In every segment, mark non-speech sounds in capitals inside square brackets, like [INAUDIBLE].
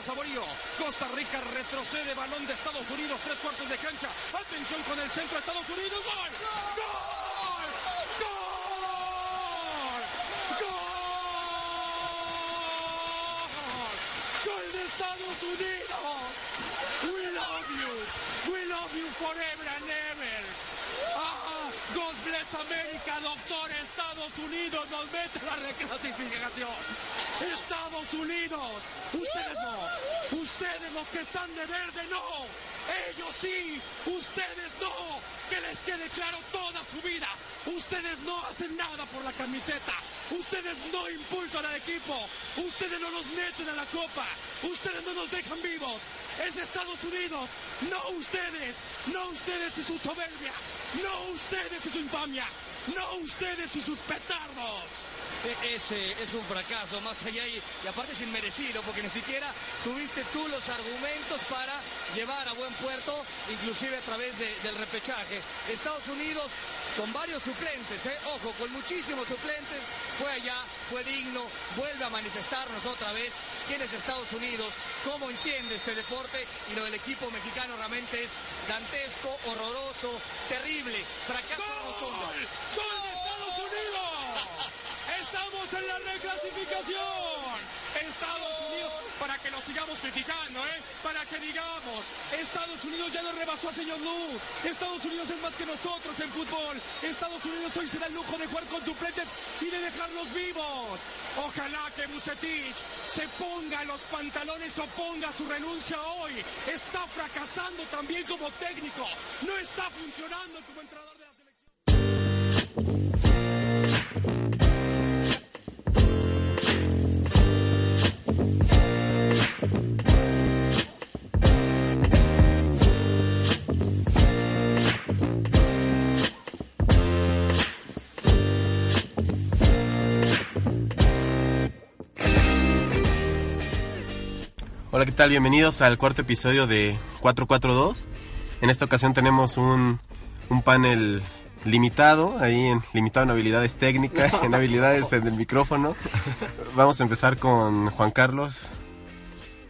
Para Saborío. Costa Rica retrocede balón de Estados Unidos, tres cuartos de cancha. Atención con el centro Estados Unidos. ¡Gol! ¡Gol! ¡Gol! ¡Gol! ¡Gol de Estados Unidos! We love you. We love you forever and ever. Ah, God bless America, doctor. Estados Unidos nos mete la reclasificación. Estados Unidos. Ustedes no. Ustedes los que están de verde no. Ellos sí. Ustedes no. Que les quede claro toda su vida. Ustedes no hacen nada por la camiseta. Ustedes no impulsan al equipo. Ustedes no nos meten a la copa. Ustedes no nos dejan vivos. Es Estados Unidos. No ustedes. No ustedes y su soberbia. No ustedes y su infamia. No ustedes y sus petardos. E- Ese es un fracaso, más allá y, aparte es inmerecido, porque ni siquiera tuviste tú los argumentos para llevar a buen puerto, inclusive a través de- del repechaje. Estados Unidos con varios suplentes, ¿eh? ojo, con muchísimos suplentes, fue allá, fue digno, vuelve a manifestarnos otra vez quién es Estados Unidos, cómo entiende este deporte y lo del equipo mexicano realmente es dantesco, horroroso, terrible, fracaso. ¡Gol! ¡Gol de Estados Unidos! [LAUGHS] Estamos en la reclasificación. Estados que lo sigamos criticando, ¿eh? Para que digamos, Estados Unidos ya nos rebasó a señor Luz. Estados Unidos es más que nosotros en fútbol. Estados Unidos hoy se da el lujo de jugar con suplentes y de dejarlos vivos. Ojalá que Bucetich se ponga los pantalones o ponga su renuncia hoy. Está fracasando también como técnico. No está funcionando como entrenador de la selección. Hola, ¿qué tal? Bienvenidos al cuarto episodio de 442. En esta ocasión tenemos un, un panel limitado, ahí en, limitado en habilidades técnicas, en [LAUGHS] habilidades en el micrófono. Vamos a empezar con Juan Carlos.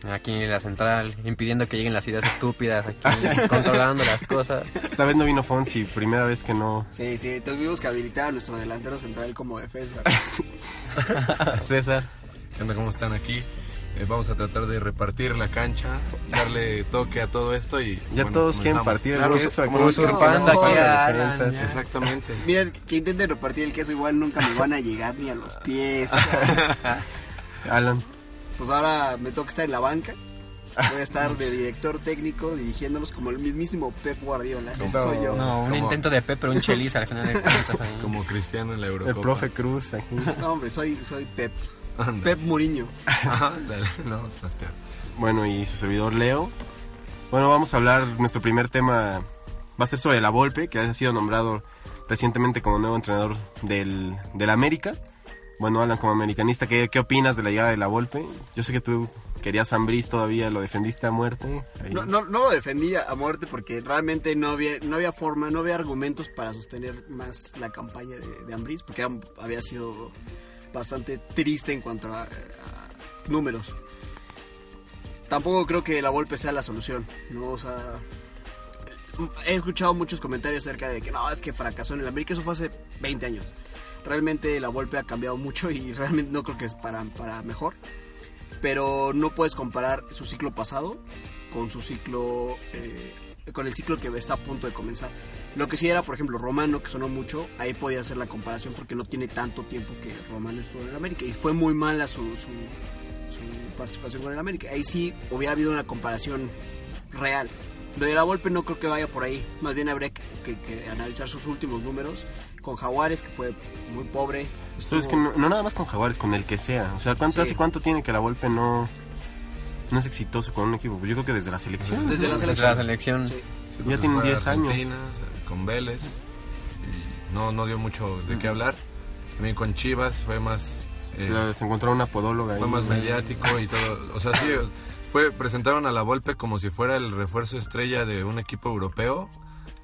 Aquí en la central, impidiendo que lleguen las ideas estúpidas, aquí [LAUGHS] controlando las cosas. Esta vez no vino Fonsi, primera vez que no. Sí, sí, tuvimos que habilitar a nuestro delantero central como defensa. [LAUGHS] César. ¿Qué onda? ¿Cómo están aquí? Eh, vamos a tratar de repartir la cancha, darle toque a todo esto y... Ya bueno, todos quieren partir el Claro, queso aquí. No. Exactamente. Miren, que intenten repartir el queso igual nunca me van a llegar ni a los pies. [LAUGHS] Alan. Pues ahora me toca estar en la banca. Voy a estar de director técnico dirigiéndonos como el mismísimo Pep Guardiola. Ese No, soy yo. No, un Como- intento de Pep, pero un cheliz al final de [LAUGHS] cuentas. ahí. Como Cristiano en la Eurocopa. El profe Cruz aquí. [LAUGHS] No, hombre, soy, soy Pep. Anda. Pep Muriño. Ándale, no, estás peor. Bueno, y su servidor Leo. Bueno, vamos a hablar, nuestro primer tema va a ser sobre la Volpe, que ha sido nombrado recientemente como nuevo entrenador del, del América. Bueno, Alan, como americanista, ¿qué, ¿qué opinas de la llegada de la Volpe? Yo sé que tú querías a Ambriz todavía, lo defendiste a muerte. No, no, no lo defendía a muerte porque realmente no había, no había forma, no había argumentos para sostener más la campaña de, de porque había sido bastante triste en cuanto a, números. Tampoco creo que la Volpe sea la solución, ¿no? O he escuchado muchos comentarios acerca de que no, es que fracasó en el América, eso fue hace 20 años. Realmente la Volpe ha cambiado mucho y [LAUGHS] realmente no creo que es para, para mejor. Pero no puedes comparar su ciclo pasado con su ciclo, eh, con el ciclo que está a punto de comenzar. Lo que sí era, por ejemplo, Romano, que sonó mucho, ahí podía hacer la comparación porque no tiene tanto tiempo que Romano estuvo en el América y fue muy mala su, su, participación con el América. Ahí sí hubiera habido una comparación real. Lo de la Volpe no creo que vaya por ahí, más bien habría que que, que analizar sus últimos números. Con Jaguares, que fue muy pobre. Que no, no nada más con Jaguares, con el que sea. O sea, ¿cuánto, Sí. ¿hace cuánto tiene que la Volpe no, no es exitoso con un equipo? Yo creo que desde la selección. Desde la Desde selección. la selección. Sí. Sí, Ya tienen fue a 10 años. Con Vélez. Y no, no dio mucho de qué hablar. También con Chivas fue más... eh, Se encontró una podóloga ahí. fue más mediático y todo. O sea, sí, fue, presentaron a la Volpe como si fuera el refuerzo estrella de un equipo europeo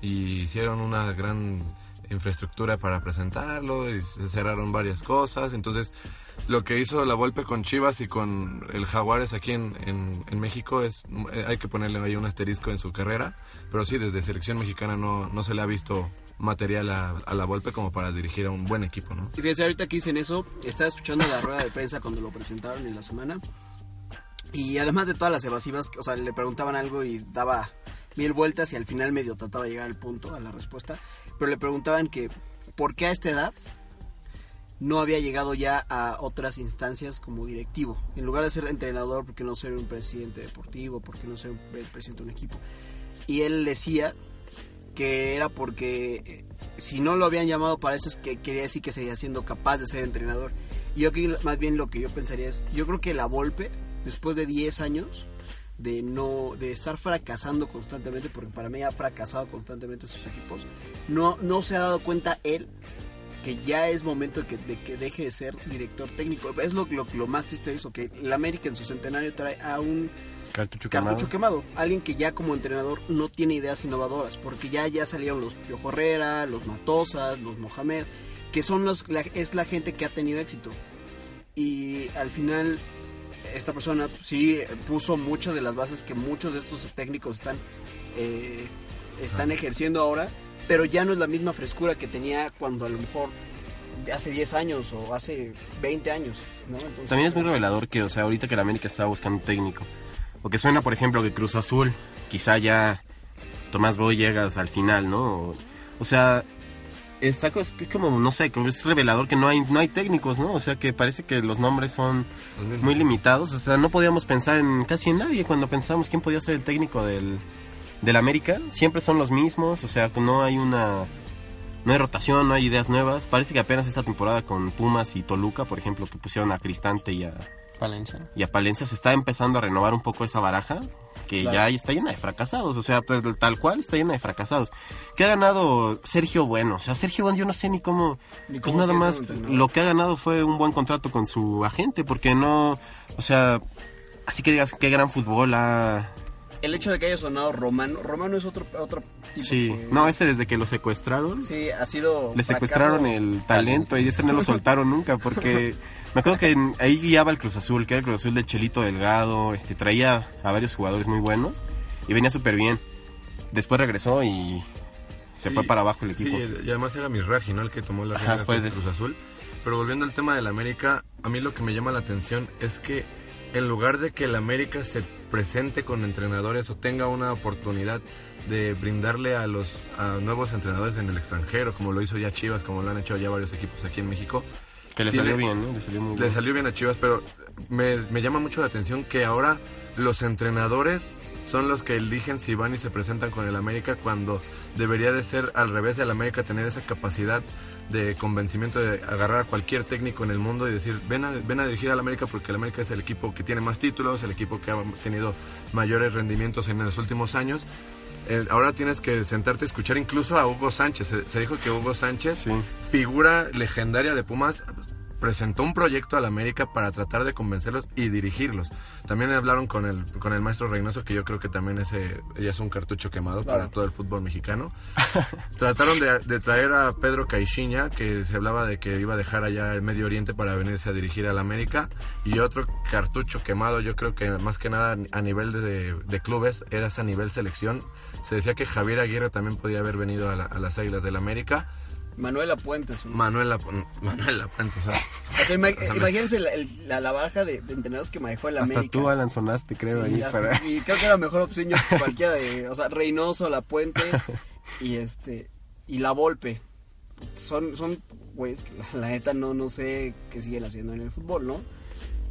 y hicieron una gran infraestructura para presentarlo y cerraron varias cosas. Entonces, lo que hizo la Volpe con Chivas y con el Jaguares aquí en, en, México es, eh, hay que ponerle ahí un asterisco en su carrera, pero sí, desde selección mexicana no, no se le ha visto material a, la Volpe como para dirigir a un buen equipo. Y fíjense, ahorita que dicen eso, estaba escuchando la rueda de prensa cuando lo presentaron en la semana. Y además de todas las evasivas, o sea, le preguntaban algo y daba mil vueltas y al final medio trataba de llegar al punto, a la respuesta. Pero le preguntaban que, ¿por qué a esta edad no había llegado ya a otras instancias como directivo? En lugar de ser entrenador, ¿por qué no ser un presidente deportivo? ¿Por qué no ser un pre- presidente de un equipo? Y él decía que era porque eh, si no lo habían llamado para eso es que quería decir que seguía siendo capaz de ser entrenador. Y yo aquí más bien lo que yo pensaría es, yo creo que la Volpe, después de 10 años de no de estar fracasando constantemente, porque para mí ha fracasado constantemente sus equipos, no, no se ha dado cuenta él que ya es momento de que, de que deje de ser director técnico. Es lo, lo, lo más triste de eso, que el América en su centenario trae a un Cartucho quemado. Cartucho quemado. Alguien que ya como entrenador no tiene ideas innovadoras, porque ya, ya salieron los Piojo Herrera, los Matosas, los Mohamed, que son los, la- es la gente que ha tenido éxito. Y al final, esta persona sí puso muchas de las bases que muchos de estos técnicos están, eh, están ejerciendo ahora, pero ya no es la misma frescura que tenía cuando a lo mejor hace 10 años o hace 20 años. ¿no? Entonces, También es muy revelador que, o sea, ahorita que la América está buscando un técnico. O que suena, por ejemplo, que Cruz Azul, quizá ya Tomás Boy llegas al final, ¿no? O, o sea, está es como, no sé, es revelador que no hay, no hay técnicos, ¿no? O sea, que parece que los nombres son muy limitados. O sea, no podíamos pensar en casi en nadie cuando pensamos quién podía ser el técnico del, del América. Siempre son los mismos, o sea, no hay una... No hay rotación, no hay ideas nuevas. Parece que apenas esta temporada con Pumas y Toluca, por ejemplo, que pusieron a Cristante y a, Valencia. y a Palencia, se está empezando a renovar un poco esa baraja, que Claro. ya está llena de fracasados, o sea, pero tal cual está llena de fracasados. ¿Qué ha ganado Sergio Bueno? O sea, Sergio Bueno yo no sé ni cómo... Ni Pues nada más, lo que ha ganado fue un buen contrato con su agente, porque no... O sea, así que digas qué gran fútbol ha... El hecho de que haya sonado Romano, Romano es otro, otro tipo Sí, que- no, ese desde que lo secuestraron... Sí, ha sido. Le fracaso. secuestraron el talento y ese no lo [LAUGHS] soltaron nunca porque me acuerdo que ahí guiaba el Cruz Azul, que era el Cruz Azul de Chelito Delgado, este traía a varios jugadores muy buenos y venía súper bien. Después regresó y se Sí, fue para abajo el Sí, equipo. y además era Misraji, ¿no? El que tomó la riendas del de- Cruz Azul. Pero volviendo al tema del América, a mí lo que me llama la atención es que en lugar de que el América se presente con entrenadores o tenga una oportunidad de brindarle a los a nuevos entrenadores en el extranjero, como lo hizo ya Chivas, como lo han hecho ya varios equipos aquí en México, que le salió bien, ¿no? Le salió muy le bien. salió bien a Chivas, pero me, me llama mucho la atención que ahora los entrenadores son los que eligen si van y se presentan con el América cuando debería de ser al revés el América tener esa capacidad de convencimiento de agarrar a cualquier técnico en el mundo y decir ven a, ven a dirigir al América porque el América es el equipo que tiene más títulos, el equipo que ha tenido mayores rendimientos en los últimos años. Eh, ahora tienes que sentarte a escuchar incluso a Hugo Sánchez. Se, se dijo que Hugo Sánchez Sí. figura legendaria de Pumas, presentó un proyecto a la América para tratar de convencerlos y dirigirlos. También hablaron con el, con el maestro Reynoso, que yo creo que también ese, ya es un cartucho quemado para todo el fútbol mexicano. [LAUGHS] Trataron de, de traer a Pedro Caixinha, que se hablaba de que iba a dejar allá el Medio Oriente para venirse a dirigir a la América. Y otro cartucho quemado, yo creo que más que nada a nivel de, de clubes, era a nivel selección. Se decía que Javier Aguirre también podía haber venido a, la- a las Águilas del la América. Manuela Puentes. ¿no? Manuel Lap- Manuel Lapuente, o sea, O sea, ima- O sea, me- imagínense la, el- la, la baja de, de entrenadores que manejó el Hasta América. tú, Alan, sonaste, creo, Sí, ahí hasta- para... Y creo que era mejor opción yo que cualquiera de, o sea, Reynoso, La Puente [LAUGHS] y este y La Volpe. Son son güeyes que la, la neta no no sé qué siguen haciendo en el fútbol, ¿no?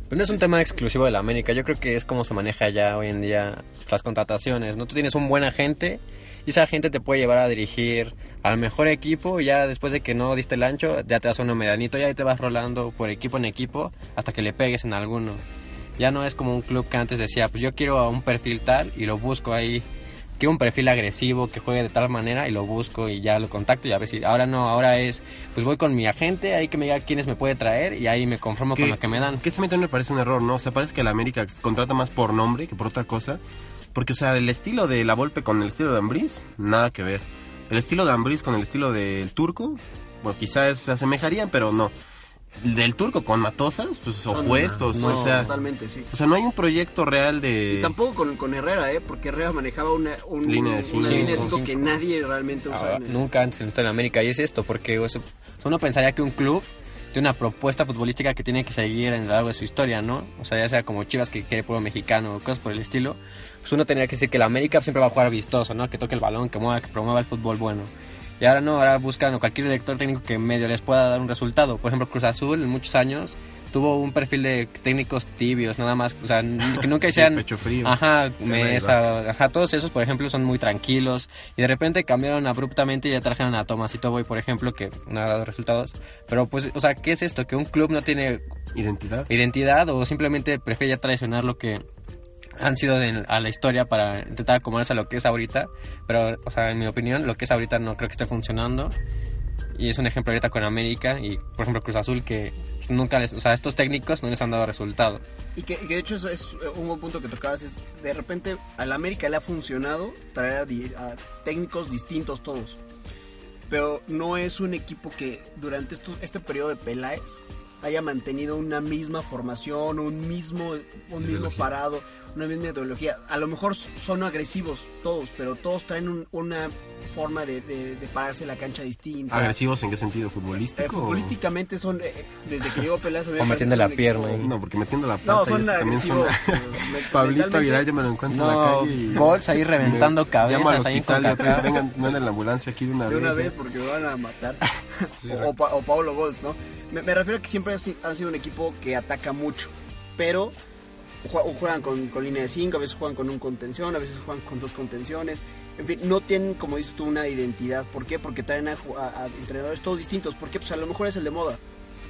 Pues no es un tema exclusivo de la América. Yo creo que es como se maneja ya hoy en día las contrataciones, ¿no? Tú tienes un buen agente Y esa gente te puede llevar a dirigir al mejor equipo y ya después de que no diste el ancho, ya te das uno medianito y ahí te vas rolando por equipo en equipo hasta que le pegues en alguno. Ya no es como un club que antes decía, pues yo quiero a un perfil tal y lo busco ahí. Quiero un perfil agresivo que juegue de tal manera y lo busco y ya lo contacto y a ver si... Ahora no, ahora es, pues voy con mi agente ahí que me diga quiénes me puede traer y ahí me conformo con lo que me dan. Que ese me parece un error, ¿no? O sea, parece que la América contrata más por nombre que por otra cosa. Porque, o sea, el estilo de la Volpe con el estilo de Ambriz, nada que ver. El estilo de Ambriz con el estilo del turco, bueno, quizás se asemejarían, pero no. El del turco con Matosas, pues opuestos, no, o sea... totalmente, sí. O sea, no hay un proyecto real de... Y tampoco con, con Herrera, ¿eh? Porque Herrera manejaba una, un- Línea de cinco. una línea de Sí, cinco con que cinco. nadie realmente usa. Ah, nunca antes en América y es esto porque o sea, uno pensaría que un club tiene una propuesta futbolística que tiene que seguir en lo largo de su historia, ¿no? O sea, ya sea como Chivas que quiere pueblo mexicano o cosas por el estilo, pues uno tendría que decir que la América siempre va a jugar vistoso, ¿no? Que toque el balón, que mueva, que promueva el fútbol bueno. Y ahora no, ahora buscan a cualquier director técnico que medio les pueda dar un resultado. Por ejemplo, Cruz Azul en muchos años tuvo un perfil de técnicos tibios, nada más, o sea, que nunca [LAUGHS] Sí, sean pecho frío. Ajá, Mesa, ajá, todos esos, por ejemplo, son muy tranquilos y de repente cambiaron abruptamente y ya trajeron a Tomás y Toboy, por ejemplo, que no ha dado resultados. Pero pues, o sea, ¿qué es esto? Que un club no tiene Identidad. identidad o simplemente prefiere ya traicionar lo que han sido de- a la historia para intentar acomodarse a lo que es ahorita. Pero, o sea, en mi opinión, lo que es ahorita no creo que esté funcionando. Y es un ejemplo ahorita con América y, por ejemplo, Cruz Azul, que nunca les, o sea, estos técnicos no les han dado resultado. Y que, y que de hecho eso es un buen punto que tocabas, es de repente al América le ha funcionado traer a, di- a técnicos distintos todos. Pero no es un equipo que durante esto- este periodo de Peláez haya mantenido una misma formación, un mismo, un mismo Ideología. parado, una misma ideología. A lo mejor son agresivos todos, pero todos traen un- una forma de, de- de pararse en la cancha distinta. ¿Agresivos en qué sentido? Eh, ¿Futbolístico? futbolísticamente son, eh, desde que llegó me O metiendo la pierna equipo-. No, porque metiendo la pata No, y son eso también son- agresivos. [LAUGHS] eh, Pablito. Aguilar yo me lo encuentro en la calle y... Bolts ahí reventando Me- cabezas ahí en CONCACAF. vengan, manden la ambulancia aquí de una de vez. una ¿eh? vez porque me van a matar. [LAUGHS] o, o Pa- o Paulo Golds, ¿no? Me, me refiero a que siempre han si- han sido un equipo que ataca mucho, pero jue- juegan con, con línea de 5, a veces juegan con un contención, a veces juegan con dos contenciones. En fin, no tienen, como dices tú, una identidad. ¿Por qué? Porque traen a, a- a entrenadores todos distintos. ¿Por qué? Pues a lo mejor es el de moda.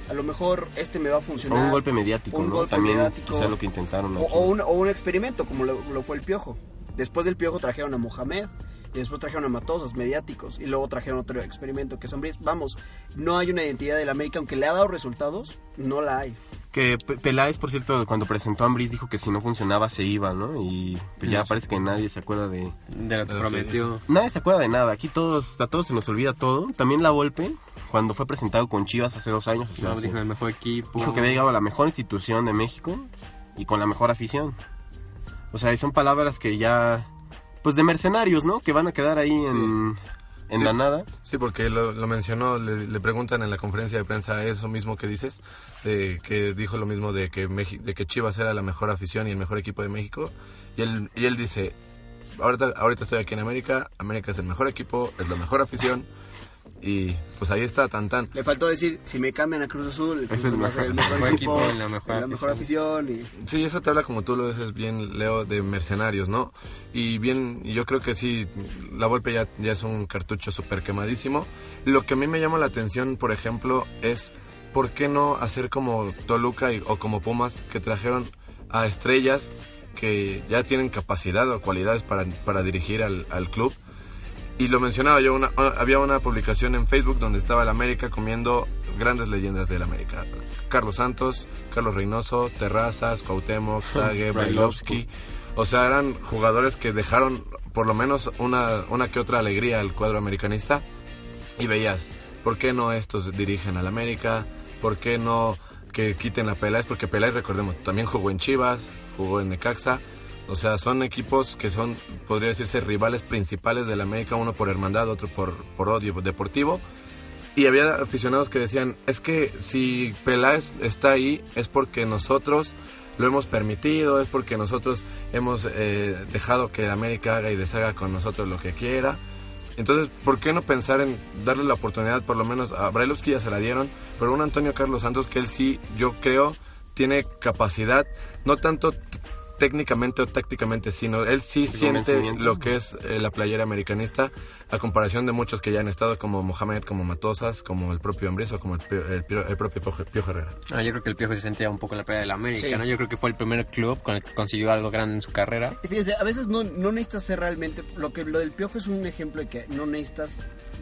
A lo mejor este me va a O funcionar. un golpe mediático, Un ¿no? golpe También mediático. quizá lo que intentaron. O, o un, o un experimento, como lo, lo fue el Piojo. Después del Piojo trajeron a Mohamed, y después trajeron a Matosas, mediáticos, y luego trajeron otro experimento que es Ambriz. Vamos, no hay una identidad del América, aunque le ha dado resultados, no la hay. Que Pe- Peláez, por cierto, cuando presentó a Ambris dijo que si no funcionaba se iba, ¿no? Y pues ya parece que nadie se acuerda de... De lo que prometió. Nadie se acuerda de nada, aquí todos, a todos se nos olvida todo. También la Volpe, cuando fue presentado con Chivas hace dos años, o sea, No, hace- dijo el mejor equipo. dijo que había llegado a la mejor institución de México y con la mejor afición. O sea, y son palabras que ya... Pues de mercenarios, ¿no? Que van a quedar ahí en, en Sí. la nada. Sí, porque lo, lo mencionó, le, le preguntan en la conferencia de prensa eso mismo que dices, de que dijo lo mismo de que, Meji- de que Chivas era la mejor afición y el mejor equipo de México. Y él, y él dice, ahorita, ahorita estoy aquí en América, América es el mejor equipo, es la mejor afición. Y pues ahí está, tan tan. Le faltó decir, si me cambian a Cruz Azul, Cruz Es el a ser el mejor- mejor, mejor equipo, la mejor la mejor afición. y Sí, eso te habla como tú lo dices bien, Leo, de mercenarios, ¿no? Y bien, yo creo que sí, la Volpe ya, ya es un cartucho súper quemadísimo. Lo que a mí me llama la atención, por ejemplo, es por qué no hacer como Toluca y- o como Pumas, que trajeron a estrellas que ya tienen capacidad o cualidades para, para dirigir al, al club. Y lo mencionaba yo, una, había una publicación en Facebook donde estaba el América comiendo grandes leyendas del América. Carlos Santos, Carlos Reynoso, Terrazas, Cuauhtémoc, [LAUGHS] Sague, Brailovsky. O sea, eran jugadores que dejaron por lo menos una, una que otra alegría al cuadro americanista. Y veías, ¿por qué no estos dirigen al América? ¿Por qué no que quiten a Peláez? Porque Peláez, recordemos, también jugó en Chivas, jugó en Necaxa. O sea, son equipos que son, podría decirse, rivales principales del América, uno por hermandad, otro por, por odio deportivo. Y había aficionados que decían, es que si Peláez está ahí es porque nosotros lo hemos permitido, es porque nosotros hemos eh, dejado que el América haga y deshaga con nosotros lo que quiera. Entonces, ¿por qué no pensar en darle la oportunidad, por lo menos a Brailovsky ya se la dieron, pero un Antonio Carlos Santos que él sí, yo creo, tiene capacidad, no tanto técnicamente o tácticamente, sino él sí siente lo que es eh, la playera americanista, a comparación de muchos que ya han estado, como Mohamed, como Matosas, como el propio Ambris o como el, el el propio Pio Pio Herrera. Ah, yo creo que el Piojo se sentía un poco en la playa de la América, Sí. ¿no? Yo creo que fue el primer club con el que consiguió algo grande en su carrera. Y Fíjense, a veces no, no necesitas ser realmente. Lo que lo del piojo es un ejemplo de que no necesitas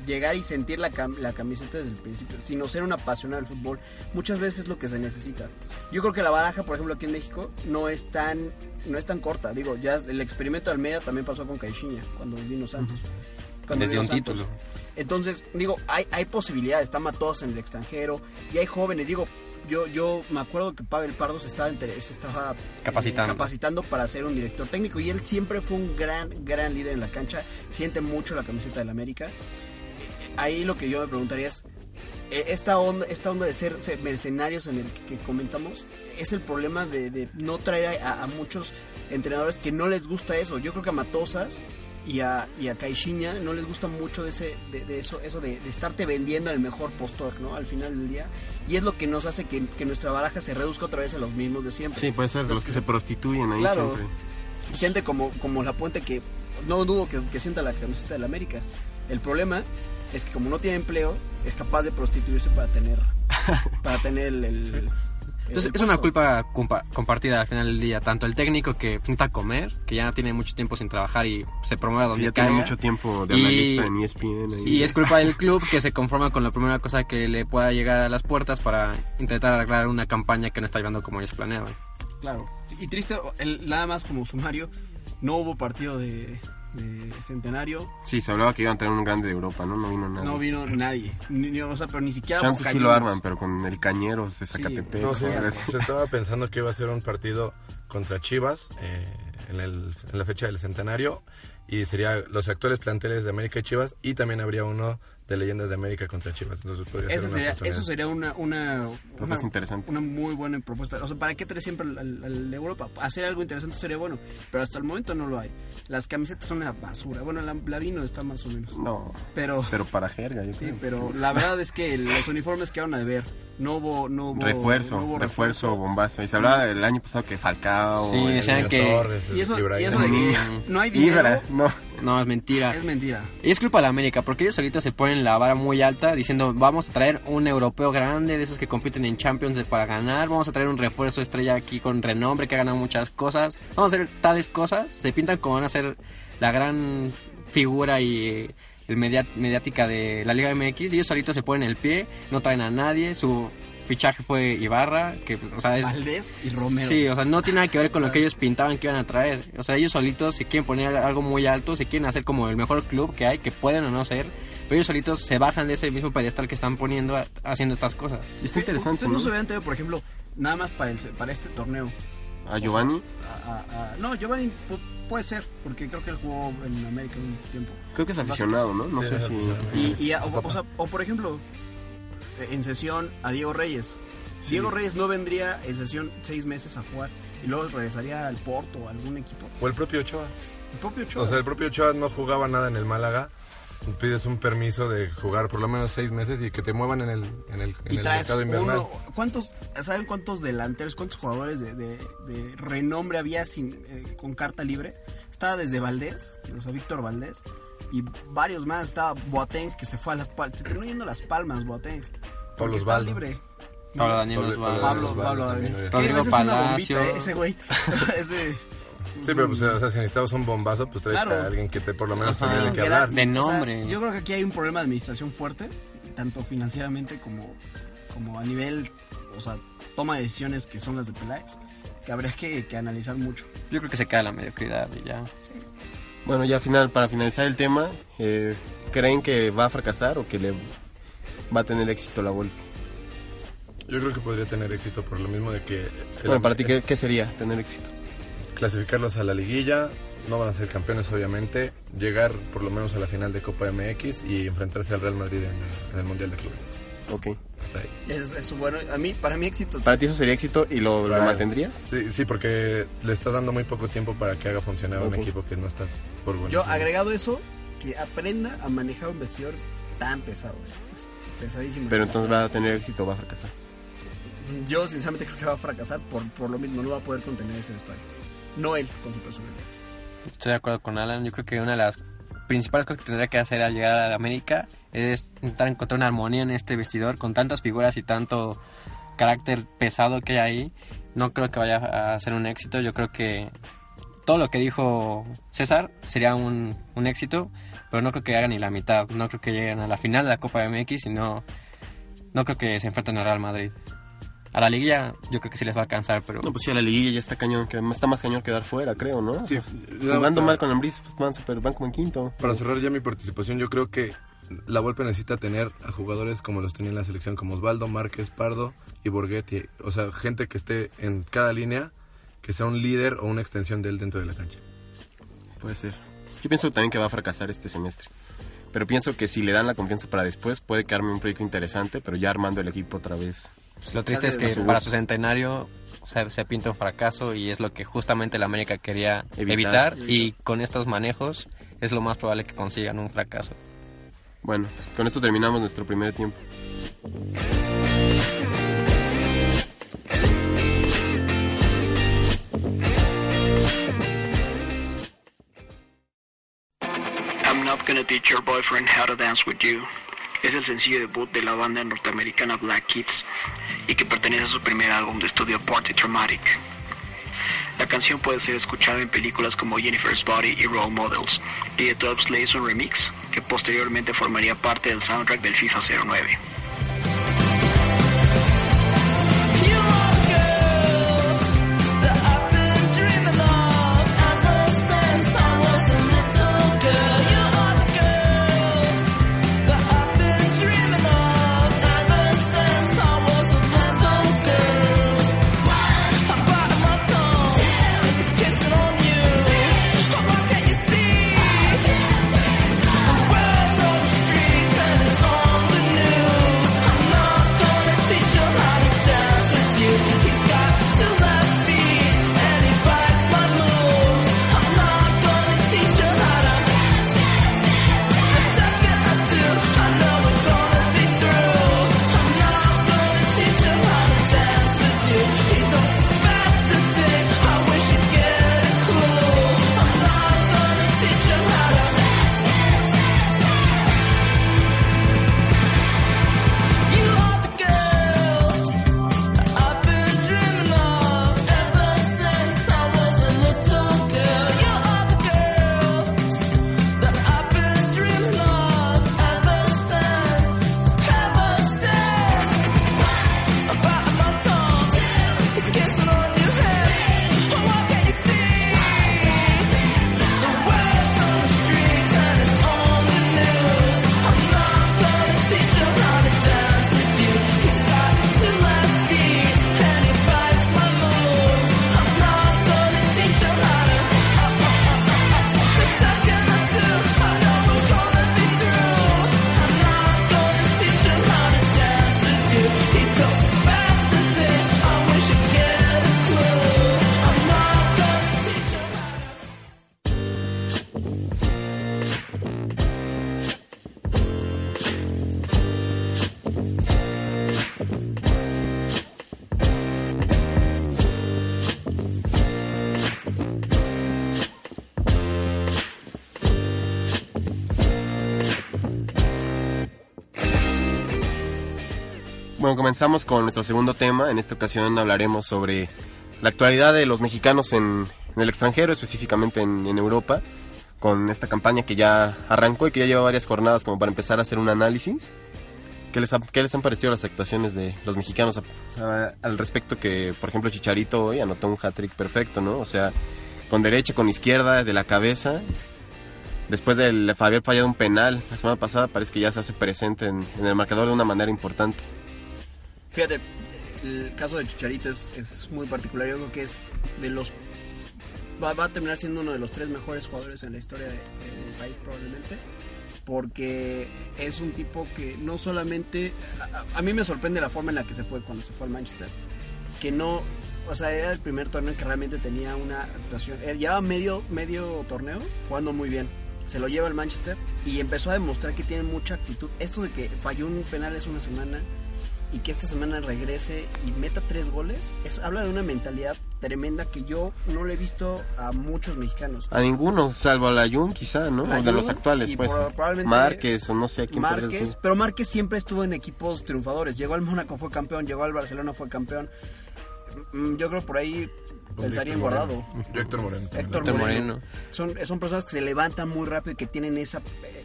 llegar y sentir la, cam- la camiseta desde el principio, sino ser un apasionado del fútbol. Muchas veces es lo que se necesita. Yo creo que la baraja, por ejemplo, aquí en México, no es tan, no es tan corta. Digo, ya el experimento de Almeida también pasó con Caixinha, cuando vino Santos. Cuando Desde un Santos. título. Entonces, digo, hay, hay posibilidades, está Matos en el extranjero y hay jóvenes, digo, yo, yo me acuerdo que Pavel Pardo se estaba, se estaba eh, Capacitando. capacitando para ser un director técnico y él siempre fue un gran, gran líder en la cancha, siente mucho la camiseta del América. Eh, Ahí lo que yo me preguntaría es, eh, esta onda, esta onda de ser, ser mercenarios en el que, que comentamos, es el problema de, de no traer a, a muchos entrenadores que no les gusta eso. Yo creo que a Matosas y a, y a Caixinha no les gusta mucho ese, de, de eso, eso de, de estarte vendiendo el mejor postor, ¿no? Al final del día. Y es lo que nos hace que, que nuestra baraja se reduzca otra vez a los mismos de siempre. Sí, puede ser los que se prostituyen ahí Claro. siempre. Gente como, como La Puente que no dudo que, que sienta la camiseta del América. El problema es que como no tiene empleo, es capaz de prostituirse para tener, [LAUGHS] para tener el... el- el- Entonces, el es una culpa compa- compartida al final del día. Tanto el técnico que necesita comer, que ya tiene mucho tiempo sin trabajar y se promueve Que donde ya tiene mucho tiempo de Y- analista en ESPN. ahí. Y es culpa del club que se conforma con la primera cosa que le pueda llegar a las puertas para intentar arreglar una campaña que no está llevando como ellos planeaban. Claro. Y triste, el- nada más como sumario, no hubo partido de, de centenario, Sí, se hablaba que iban a tener un grande de Europa, ¿no? No vino nada. no vino nadie. Ni, ni- o sea, pero ni siquiera Chance sí lo arman, pero con el Cañeros de Zacatepec. No, sí, cosas así. se estaba pensando que iba a ser un partido contra Chivas eh, en, el- en la fecha del centenario y sería los actuales planteles de América y Chivas y también habría uno de leyendas de América contra Chivas. Entonces podría Eso ser una sería, eso sería una, una, una- interesante. Una muy buena propuesta. O sea, ¿para qué traer siempre al, de Europa? Hacer algo interesante sería bueno, pero hasta el momento no lo hay. Las camisetas son una basura. Bueno, la, la vino está más o menos. No, Pero, pero para jerga, yo sí, creo. pero la verdad es que los uniformes quedaron a deber. No hubo, no hubo Refuerzo, no hubo refuerzo, bombazo. Y se hablaba del año pasado que Falcao. Sí, el- decían Niño que- Torres, el Y eso, y eso de que no hay dinero Ibra, no. No, es mentira. es mentira. Y es culpa de la América, porque ellos solitos se ponen la vara muy alta diciendo vamos a traer un europeo grande de esos que compiten en Champions para ganar, vamos a traer un refuerzo estrella aquí con renombre que ha ganado muchas cosas, vamos a hacer tales cosas, se pintan como van a ser la gran figura y el media- mediática de la Liga MX y ellos solitos se ponen el pie, no traen a nadie, su fichaje fue Ibarra, que o sea es... Valdés y Romero. Sí, o sea, no tiene nada que ver con lo que ellos pintaban que iban a traer. O sea, ellos solitos se quieren poner algo muy alto, se quieren hacer como el mejor club que hay, que pueden o no ser, pero ellos solitos se bajan de ese mismo pedestal que están poniendo a- haciendo estas cosas. Y está interesante, Ustedes no ¿no? se hubieran traído, por ejemplo, nada más para, el, para este torneo. A Giovanni. A- a- a- no, Giovanni pu- puede ser, porque creo que él jugó en América un tiempo. Creo que es aficionado, ¿no? No Sí, sé si... Y, y o, o sea, o por ejemplo, en sesión a Diego Reyes. Diego Reyes no vendría en sesión seis meses a jugar y luego regresaría al Porto o algún equipo. O el propio Ochoa. El propio Ochoa. O sea, el propio Ochoa no jugaba nada en el Málaga. Pides un permiso de jugar por lo menos seis meses y que te muevan en el, en el, en y el mercado invernal. uno, ¿cuántos, ¿saben cuántos delanteros, cuántos jugadores de, de- de renombre había sin, eh, con carta libre? Estaba desde Valdés, o sea, Víctor Valdés, y varios más. Estaba Boateng, que se fue a las palmas. Se terminó yendo a las palmas, Boateng. Porque Pablo estaba Osvaldo. libre. Pablo Daniel Pablo-. Pablo, Pablo Daniel. Palacio. eh, ese güey. [LAUGHS] ese, Sí, pero pues, o sea, si necesitabas un bombazo, pues traes Claro. a alguien que te por lo menos Ajá. tenía de qué hablar. De o sea, nombre. yo creo que aquí hay un problema de administración fuerte, tanto financieramente como, como a nivel, o sea, toma de decisiones que son las de Peláez, que habría que, que analizar mucho. Yo creo que se cae la mediocridad y ya. Bueno, ya final, para finalizar el tema, eh, ¿creen que va a fracasar o que le va a tener éxito la Volpe? Yo creo que podría tener éxito por lo mismo de que... el- Bueno, para ti, ¿qué, qué sería tener éxito? Clasificarlos a la liguilla, no van a ser campeones obviamente, llegar por lo menos a la final de Copa MX y enfrentarse al Real Madrid en el, en el Mundial de Clubes. Ok. Hasta ahí. Eso, eso bueno, a mí, para mí éxito. ¿Para ti eso sería éxito y lo, lo Claro. mantendrías? Sí, sí, porque le estás dando muy poco tiempo para que haga funcionar un equipo que no está por bueno. Yo agregado eso, que aprenda a manejar un vestidor tan pesado. es Pesadísimo. Pero entonces va a tener éxito o va a fracasar. Yo sinceramente creo que va a fracasar por, por lo mismo, no va a poder contener ese vestuario. No él con su personalidad. Estoy de acuerdo con Alan. Yo creo que una de las principales cosas que tendría que hacer al llegar a América es intentar encontrar una armonía en este vestidor con tantas figuras y tanto carácter pesado que hay ahí. No creo que vaya a ser un éxito. Yo creo que todo lo que dijo César sería un, un éxito, pero no creo que hagan ni la mitad. No creo que lleguen a la final de la Copa MX y no, no creo que se enfrenten al Real Madrid. A la liguilla yo creo que sí les va a alcanzar, pero... No, pues sí, a la liguilla ya está cañón, que está más cañón quedar fuera, creo, ¿no? Sí, Jugando la- mal con Ambris, pues van, super, van como en quinto. Para cerrar ya mi participación, yo creo que la Volpe necesita tener a jugadores como los tenía en la selección, como Osvaldo, Márquez, Pardo y Borghetti. O sea, gente que esté en cada línea, que sea un líder o una extensión de él dentro de la cancha. Puede ser. Yo pienso también que va a fracasar este semestre. Pero pienso que si le dan la confianza para después, puede quedarme un proyecto interesante, pero ya armando el equipo otra vez. Pues lo triste es que para su centenario se, se pinta un fracaso y es lo que justamente la América quería Evitar. evitar, y con estos manejos es lo más probable que consigan un fracaso. Bueno, pues con esto terminamos nuestro primer tiempo. I'm Not Gonna Teach Your Boyfriend How to Dance With You. Es el sencillo debut de la banda norteamericana Black Kids y que pertenece a su primer álbum de estudio Party Traumatic. La canción puede ser escuchada en películas como Jennifer's Body y Role Models y Top Slays un remix que posteriormente formaría parte del soundtrack del FIFA 09. Comenzamos con nuestro segundo tema. En esta ocasión hablaremos sobre la actualidad de los mexicanos en, en el extranjero, específicamente en, en Europa, con esta campaña que ya arrancó y que ya lleva varias jornadas como para empezar a hacer un análisis. ¿Qué les, ha- qué les han parecido las actuaciones de los mexicanos a- a- al respecto que, por ejemplo, Chicharito hoy anotó un hat-trick perfecto, ¿no? O sea, con derecha, con izquierda, de la cabeza. Después de haber fallado un penal la semana pasada, parece que ya se hace presente en, en el marcador de una manera importante. Fíjate, el caso de Chicharito es, es muy particular. Yo creo que es de los. Va, va a terminar siendo uno de los tres mejores jugadores en la historia de- de- del país, probablemente. Porque es un tipo que no solamente. A, a- mí me sorprende la forma en la que se fue cuando se fue al Manchester. Que no. O sea, era el primer torneo que realmente tenía una actuación. Llevaba medio, medio torneo jugando muy bien. Se lo lleva al Manchester y empezó a demostrar que tiene mucha actitud. Esto de que falló un penal hace una semana y que esta semana regrese y meta tres goles, es, habla de una mentalidad tremenda que yo no le he visto a muchos mexicanos. A ninguno, salvo a la Jun quizá, ¿no? La O de los actuales, y pues. por- Márquez o no sé a quién Márquez, decir. pero Márquez siempre estuvo en equipos triunfadores. Llegó al Mónaco, fue campeón, llegó al Barcelona, fue campeón. Mm, Yo creo por ahí pensaría en Guardado. Yo Héctor Moreno. también. Héctor Héctor Moreno. Moreno. Son, son personas que se levantan muy rápido y que tienen esa...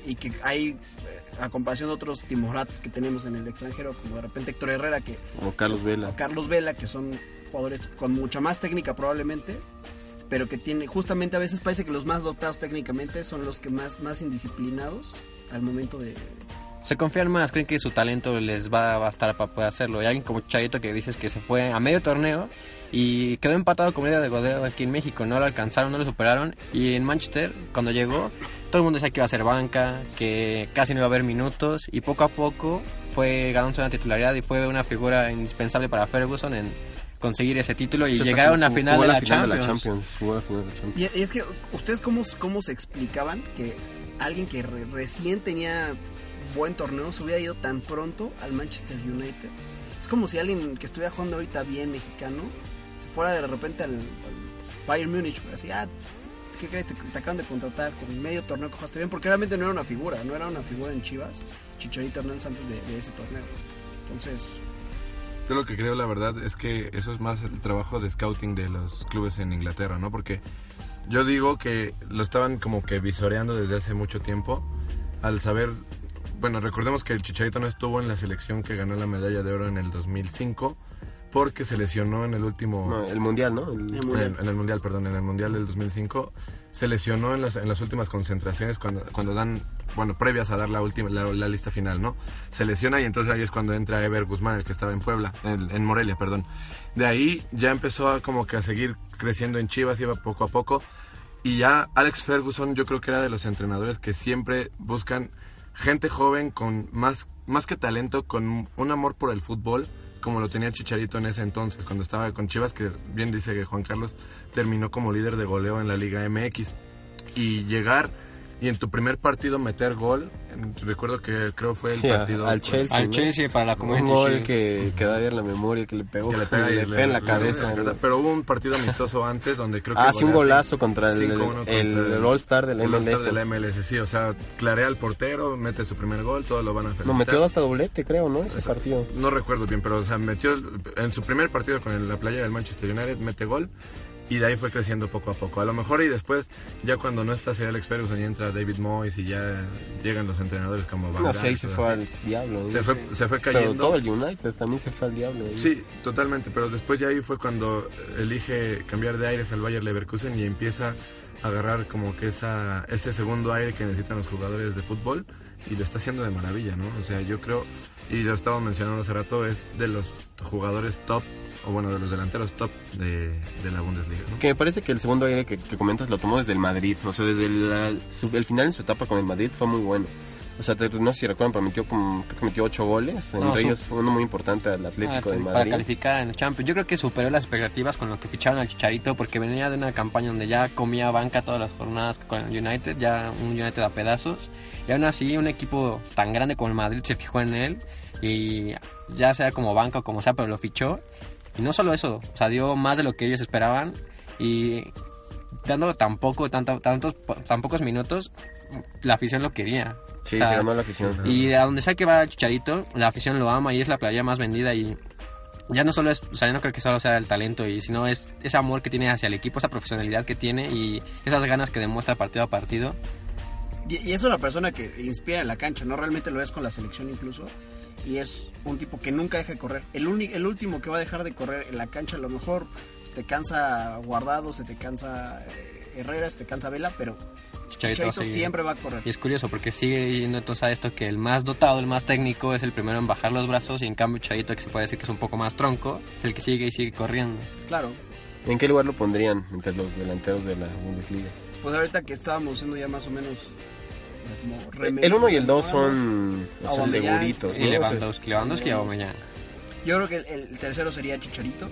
y que hay, eh, a comparación de otros timorates que tenemos en el extranjero, como de repente Héctor Herrera, que O Carlos Vela. o Carlos Vela, que son jugadores con mucha más técnica probablemente, pero que tienen, justamente a veces parece que los más dotados técnicamente son los que más, más indisciplinados al momento de... Se confían más, creen que su talento les va a bastar para poder hacerlo. Y alguien como Chicharito que dices que se fue a medio torneo y quedó empatado con Liga de Godeo aquí en México. No lo alcanzaron, no lo superaron. Y en Manchester, cuando llegó, todo el mundo decía que iba a ser banca, que casi no iba a haber minutos. Y poco a poco fue ganándose una titularidad y fue una figura indispensable para Ferguson en conseguir ese título y Hasta llegar a final de la, final Champions. de la Champions. Y, y es que, ¿ustedes cómo, cómo se explicaban que alguien que re- recién tenía buen torneo se hubiera ido tan pronto al Manchester United? Es como si alguien que estuviera jugando ahorita bien mexicano se fuera de repente al, Bayern Múnich, güey, así, ah, ¿qué crees? Te, te acaban de contratar con medio torneo que jugaste bien, porque realmente no era una figura, no era una figura en Chivas, Chicharito Hernández antes de, de ese torneo. Entonces, Yo lo que creo, la verdad, es que eso es más el trabajo de scouting de los clubes en Inglaterra, ¿no? Porque yo digo que lo estaban como que visoreando desde hace mucho tiempo al saber... Bueno, recordemos que el Chicharito no estuvo en la selección que ganó la medalla de oro en el 2005 porque se lesionó en el último... No, el Mundial, ¿no? El- El Mundial. En, en el mundial, perdón, en el mundial del 2005 se lesionó en las, en las últimas concentraciones cuando, cuando dan, bueno, previas a dar la última, la, la lista final, ¿no? Se lesiona y entonces ahí es cuando entra Ever Guzmán, el que estaba en Puebla, en, en Morelia, perdón. De ahí ya empezó a como que a seguir creciendo en Chivas, iba poco a poco. Y ya Alex Ferguson yo creo que era de los entrenadores que siempre buscan gente joven con más, más que talento, con un amor por el fútbol, como lo tenía Chicharito en ese entonces, cuando estaba con Chivas, que bien dice que Juan Carlos terminó como líder de goleo en la Liga MX. Y llegar y en tu primer partido meter gol, en- recuerdo que creo fue el Sí, a- partido al Chelsea. Al ¿no? Chelsea para la Un Community gol que queda en la memoria, que le pegó que le pega y le le- pega en la le- cabeza. Pero hubo un partido amistoso antes donde creo que Ah, sí, un golazo contra el, 5-1 contra el, el All-Star del el All-Star MLS. del MLS, sí, o sea, clarea al portero, mete su primer gol, todos lo van a felicitar. No, metió hasta doblete, creo, ¿no? Ese Exacto. partido. No recuerdo bien, pero o sea, metió en su primer partido con el- la playa del Manchester United, mete gol y de ahí fue creciendo poco a poco. A lo mejor y después, ya cuando no está Sir Alex Ferguson y entra David Moyes y ya llegan los entrenadores como Van No ahí se fue así. al diablo. Se fue, se fue Pero cayendo. todo el United también se fue al diablo. ¿no? Sí, totalmente, pero después ya ahí fue cuando elige cambiar de aires al Bayer Leverkusen y empieza a agarrar como que esa, ese segundo aire que necesitan los jugadores de fútbol y lo está haciendo de maravilla, ¿no? O sea, yo creo, y lo estaba mencionando hace rato, es de los jugadores top, o bueno, de los delanteros top de, de la Bundesliga, ¿no? Que me parece que el segundo aire que, que comentas lo tomó desde el Madrid. O sea, desde el, su- el final en su etapa con el Madrid fue muy bueno. O sea, no sé si recuerdan, pero metió, como, creo que metió ocho goles. No, entre ellos uno muy importante al Atlético Ah, de para Madrid. calificar en el Champions. Yo creo que superó las expectativas con lo que ficharon al Chicharito porque venía de una campaña donde ya comía banca todas las jornadas con el United, ya un United a pedazos. Y aún así un equipo tan grande como el Madrid se fijó en él y ya sea como banca o como sea, pero lo fichó. Y no solo eso, o sea, dio más de lo que ellos esperaban y dándolo tan poco, tanto, tantos, tan pocos minutos, la afición lo quería. Sí, O sea, se ganó la afición. y a donde sea que va Chicharito, la afición lo ama y es la playa más vendida y ya no solo es, o sea, yo no creo que solo sea el talento y sino es ese amor que tiene hacia el equipo, esa profesionalidad que tiene y esas ganas que demuestra partido a partido. Y, y es una persona que inspira en la cancha, ¿no? Realmente lo es con la selección incluso. Y es un tipo que nunca deja de correr. El, uni- el último que va a dejar de correr en la cancha, a lo mejor se te cansa Guardado, se te cansa eh, Herrera, se te cansa Vela, pero Chicharito, Chicharito sigue. siempre va a correr. Y es curioso porque sigue yendo entonces a esto que el más dotado, el más técnico es el primero en bajar los brazos y en cambio Chicharito que se puede decir que es un poco más tronco, es el que sigue y sigue corriendo. Claro. ¿En qué lugar lo pondrían entre los delanteros de la Bundesliga? Pues ahorita que estábamos haciendo ya más o menos eh, como remedio- El 1 y el 2 son o sea, seguritos. Y ¿no? O sea, Lewandowski, Lewandowski y Aubameyang. Yo creo que el, el tercero sería Chicharito.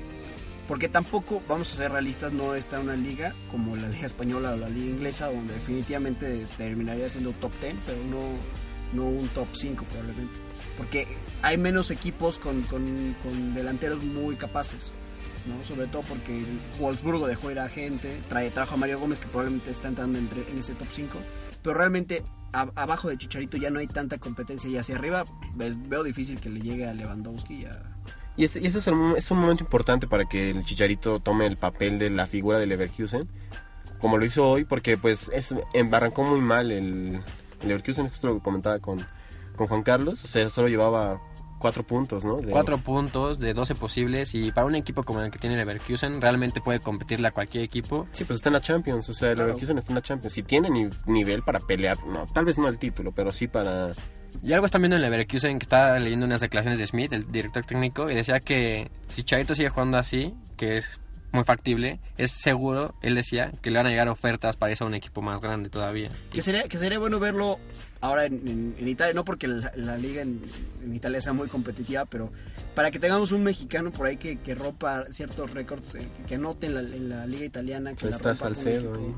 Porque tampoco, vamos a ser realistas, no está una liga como la liga española o la liga inglesa, donde definitivamente terminaría siendo top 10, pero no, no un top 5 probablemente. Porque hay menos equipos con, con- con delanteros muy capaces. ¿no? Sobre todo porque Wolfsburgo dejó ir a gente, trae, trajo a Mario Gómez que probablemente está entrando entre- en ese top 5. Pero realmente a- abajo de Chicharito ya no hay tanta competencia y hacia arriba ves- veo difícil que le llegue a Lewandowski y a... Y ese, y ese es, el es un momento importante para que el Chicharito tome el papel de la figura de Leverkusen, como lo hizo hoy, porque pues es, em- arrancó muy mal el, el Leverkusen, justo lo que comentaba con, con Juan Carlos, o sea, solo llevaba cuatro puntos, ¿no? De- Cuatro puntos de 12 posibles y para un equipo como el que tiene Leverkusen realmente puede competirle a cualquier equipo. Sí, pues está en la Champions, o sea, el Claro. Leverkusen está en la Champions y tiene ni- nivel para pelear, no, tal vez no el título, pero sí para... Y algo están viendo en Leverkusen que está leyendo unas declaraciones de Smith, el director técnico, y decía que si Charito sigue jugando así, que es muy factible, es seguro, él decía, que le van a llegar ofertas para irse a un equipo más grande todavía. Que sería, que sería bueno verlo ahora en, en- en Italia, no porque la, la liga en, en Italia sea muy competitiva, pero para que tengamos un mexicano por ahí que, que rompa ciertos récords, eh, que, que anote en la, en la liga italiana. Que Ahí la está rompa Salcedo ahí.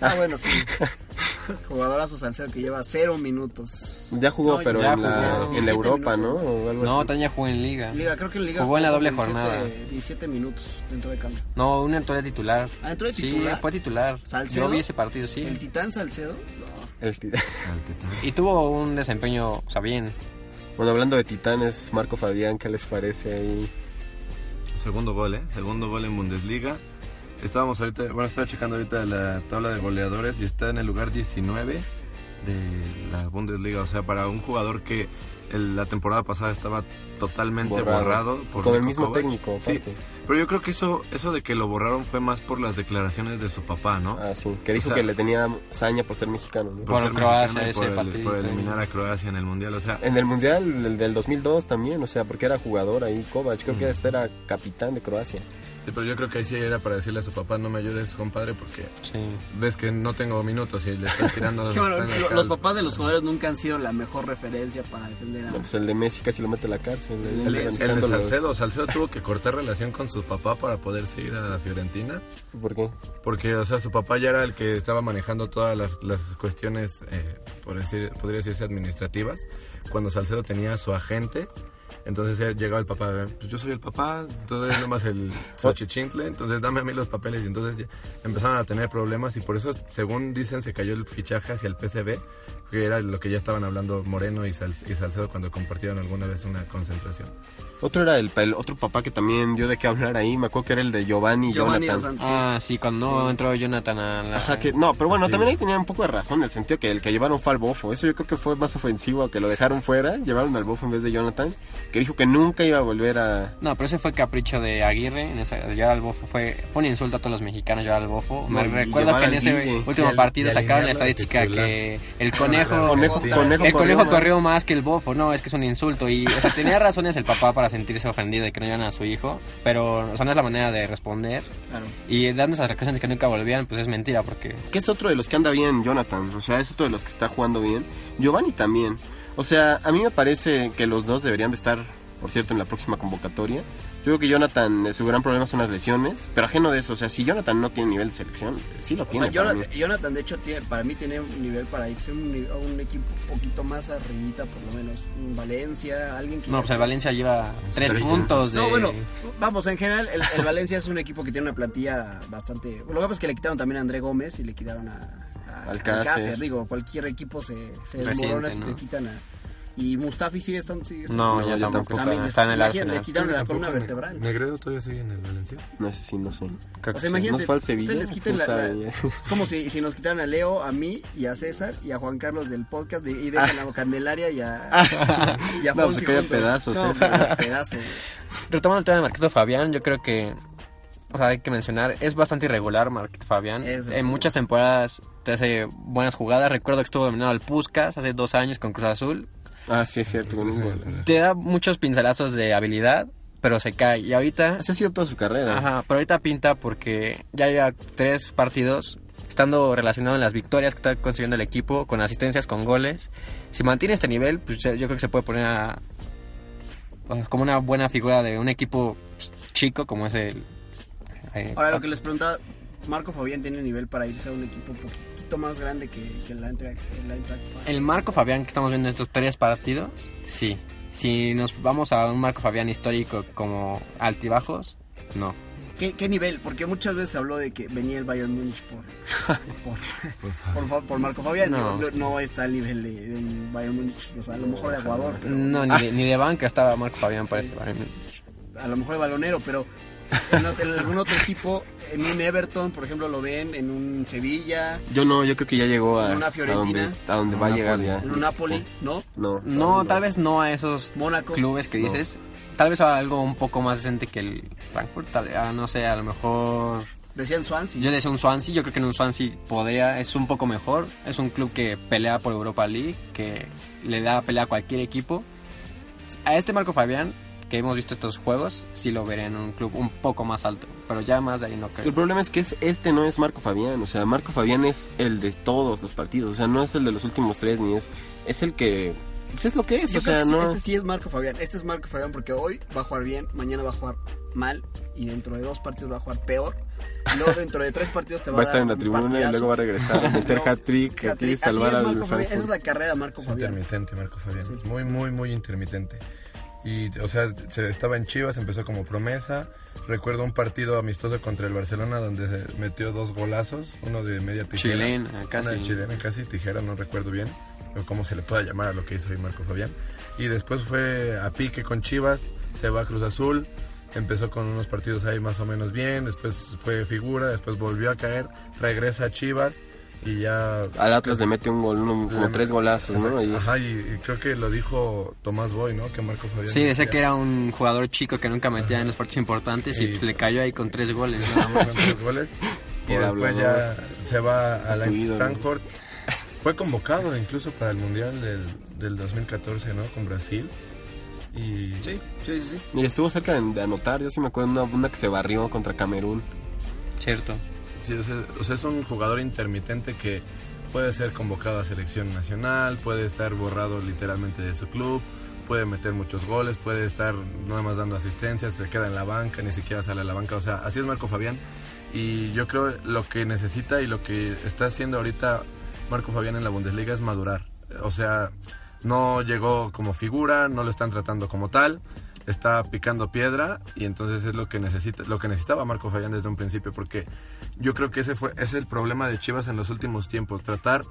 Ah, bueno, sí. [LAUGHS] Jugadorazo Salcedo que lleva cero minutos. Ya jugó, No, pero ya en, la, jugó. en 17 la Europa, ¿no? minutos. O algo No. Tania jugó en Liga. Liga, creo que en Liga Jugó en la doble 17 jornada. 17 minutos dentro de campo. No, una entró de titular. Ah, entró de Sí, titular. fue titular. ¿Salcedo? Yo vi ese partido, sí. El Titán Salcedo. no. El ti- Y tuvo un desempeño, o sea, bien. Bueno, hablando de titanes, Marco Fabián, ¿qué les parece ahí? Segundo gol, ¿eh? Segundo gol en Bundesliga. Estábamos ahorita, bueno, estaba checando ahorita la tabla de goleadores y está en el lugar 19 de la Bundesliga. O sea, para un jugador que el- la temporada pasada estaba totalmente Borrado. borrado. por Con el mismo Kovac. técnico, Sí, pero yo creo que eso, eso de que lo borraron fue más por las declaraciones de su papá, ¿no? Ah, sí, que dijo O sea- que le tenía saña por ser mexicano, ¿no? Por ser Croacia, mexicano ese por, el- por eliminar a Croacia en el Mundial. O sea, En el Mundial el del 2002 también, o sea, porque era jugador ahí, Kovac, creo que Mm. este era capitán de Croacia. sí, pero yo creo que ahí sí era para decirle a su papá, no me ayudes, compadre, porque Sí. ves que no tengo minutos y le estás tirando... [LAUGHS] Bueno, los papás de los jugadores nunca han sido la mejor referencia para defender. No, pues el de Messi casi lo mete a la cárcel. ahí, El, el de Salcedo, Salcedo tuvo que cortar relación con su papá para poderse ir a la Fiorentina, ¿Por qué? porque, o sea, su papá ya era el que estaba manejando todas las, las cuestiones, eh, por decir, podría decirse, administrativas, cuando Salcedo tenía a su agente, entonces llegaba el papá, pues yo soy el papá, entonces nomás el [LAUGHS] Xochichintle, entonces dame a mí los papeles, y entonces ya empezaron a tener problemas, y por eso, según dicen, se cayó el fichaje hacia el PCB, que era lo que ya estaban hablando Moreno y, Sal- y Salcedo cuando compartieron alguna vez una concentración. Otro era el, el otro papá que también dio de qué hablar ahí, me acuerdo que era el de Giovanni, Giovanni Jonathan. Santos. Ah, sí, cuando no entró Jonathan a la... Ajá, que, no, pero bueno, Sí. también ahí tenía un poco de razón, en el sentido que el que llevaron fue al bofo. Eso yo creo que fue más ofensivo, que lo dejaron fuera, llevaron al bofo en vez de Jonathan, que dijo que nunca iba a volver a... No, pero ese fue capricho de Aguirre. En esa, llevar al bofo fue, fue un insulto a todos los mexicanos llevar al bofo. Me No, y recuerdo que en ese último al- partido sacaron la estadística que el conejo, Conejo, Conejo conejo, el conejo corrió más que el bofo. No, es que es un insulto. Y, o sea, tenía razones el papá para sentirse ofendido de que no llevan a su hijo. Pero, o sea, no es la manera de responder. Claro. Y dando esas declaraciones de que nunca volvían, pues es mentira porque... Que es otro de los que anda bien, Jonathan. O sea, es otro de los que está jugando bien. Giovanni también. O sea, a mí me parece que los dos deberían de estar, por cierto, en la próxima convocatoria. Yo creo que Jonathan, eh, su gran problema son las lesiones. Pero ajeno de eso, o sea, si Jonathan no tiene nivel de selección, sí lo O tiene. sea, para mí. Jonathan, Jonathan, de hecho, tiene, para mí tiene un nivel para irse a un, ni- a un equipo un poquito más arribita, por lo menos. Un Valencia, alguien que... No, pues el Valencia lleva tres tres puntos de... No, bueno, vamos, en general, el, el Valencia es un equipo que tiene una plantilla bastante... Lo que pasa es que le quitaron también a André Gómez y le quitaron a, Alcácer. Alcácer. Digo, cualquier equipo se, desmorona si ¿no? te quitan a... Y Mustafi sigue estando... Sigue estando- No, ya tampoco También está en el Arsenal. Le quitaron la columna vertebral. Negredo todavía sigue en el Valencia. No sé si, no sé. Creo O sea, ¿No fue al Sevilla? ustedes les quiten ¿Quién la, la- como si, si nos quitaran a Leo, a mí y a César y a Juan Carlos del podcast de, y dejan a Candelaria y a, y a No, Fonsi se cae a juntos. pedazos, No, se cae a pedazos. Retomando el tema de Marquito Fabián, yo creo que, o sea, hay que mencionar, es bastante irregular Marquito Fabián. En muchas temporadas te hace buenas jugadas. Recuerdo que estuvo dominado al Puskas hace dos años con Cruz Azul. Ah, sí, es cierto. con un gol. Te da muchos pincelazos de habilidad, pero se cae. Y ahorita, Así ha sido toda su carrera. ajá, pero ahorita pinta porque ya lleva tres partidos estando relacionado en las victorias que está consiguiendo el equipo, con asistencias, con goles. Si mantiene este nivel, pues yo creo que se puede poner a, como una buena figura de un equipo chico como es el... eh, Ahora lo que les preguntaba, Marco Fabián tiene nivel para irse a un equipo un poquitito más grande que, que el Eintracht. El, Eintracht. El Marco Fabián que estamos viendo en estos tres partidos, sí. Si nos vamos a un Marco Fabián histórico como altibajos, no. ¿Qué, qué nivel? Porque muchas veces se habló de que venía el Bayern Múnich por, [LAUGHS] por, [LAUGHS] por, fa- por Marco Fabián. No. No, no está al nivel de, de un Bayern Múnich, o sea, a lo mejor de Ecuador, pero- No, [LAUGHS] ni, de, ni de banca estaba Marco Fabián para este Bayern Múnich. a lo mejor de balonero, pero en, algún otro equipo, en un Everton, por ejemplo, lo ven, en un Sevilla, Yo no, yo creo que ya llegó a, En una a Fiorentina. donde, a donde va a llegar ya. en un Napoli, ¿no? No, No, tal vez no a esos Mónaco. clubes que No. dices. Tal vez a algo un poco más decente que el Frankfurt. Tal, ah, no sé, a lo mejor... Decían Swansea. Yo decía un Swansea, yo creo que en un Swansea podría, es un poco mejor. Es un club que pelea por Europa League, que le da pelea a cualquier equipo. A este Marco Fabián, que hemos visto estos juegos, sí lo veré en un club un poco más alto. Pero ya más de ahí no El creo. problema es que es, este no es Marco Fabián, o sea, Marco Fabián es el de todos los partidos, o sea, no es el de los últimos tres, ni es, es el que, pues es lo que es, Yo o creo sea, no... este sí es Marco Fabián. Este es Marco Fabián porque hoy va a jugar bien, mañana va a jugar mal y dentro de dos partidos va a jugar peor. Y luego dentro de tres partidos te va, Va a estar en la tribuna y partidazo. luego va a regresar a meter No, hat-trick, hat-trick. salvar es al Marco Fabián. Esa es la carrera de Marco Es Fabián. intermitente Marco Fabián. Sí, sí. Muy, muy, muy intermitente. Y, o sea, se estaba en Chivas, empezó como promesa. Recuerdo un partido amistoso contra el Barcelona donde se metió dos golazos, uno de media tijera. Chilena, Una casi. de chilena casi, tijera, no recuerdo bien. O cómo se le pueda llamar a lo que hizo hoy Marco Fabián. Y después fue a pique con Chivas, se va a Cruz Azul. Empezó con unos partidos ahí más o menos bien, después fue figura, después volvió a caer, regresa a Chivas y ya Al Atlas le mete un gol, uno- como tres golazos, ¿no? Y- Ajá, y, y creo que lo dijo Tomás Boy, ¿no? Que Marco Fabián. Sí, decía que era un jugador chico que nunca metía en los partidos importantes y Y- pues, le cayó ahí con tres goles. [LAUGHS] Con tres goles. [LAUGHS] Y después hablador. ya se va a la. Frankfurt. Fue convocado incluso para el Mundial del, del 2014, ¿no? Con Brasil. Y Sí, sí, sí. sí. Y estuvo cerca de, de anotar, yo sí me acuerdo una, una que se barrió contra Camerún. Cierto. O sea, es un jugador intermitente que puede ser convocado a selección nacional, puede estar borrado literalmente de su club, puede meter muchos goles, puede estar nada más dando asistencias, se queda en la banca, ni siquiera sale a la banca. O sea, así es Marco Fabián. Y yo creo lo que necesita y lo que está haciendo ahorita Marco Fabián en la Bundesliga es madurar. O sea, no llegó como figura, no lo están tratando como tal, está picando piedra y entonces es lo que necesita, lo que necesitaba Marco Fabián desde un principio, porque yo creo que ese fue, ese es el problema de Chivas en los últimos tiempos, tratar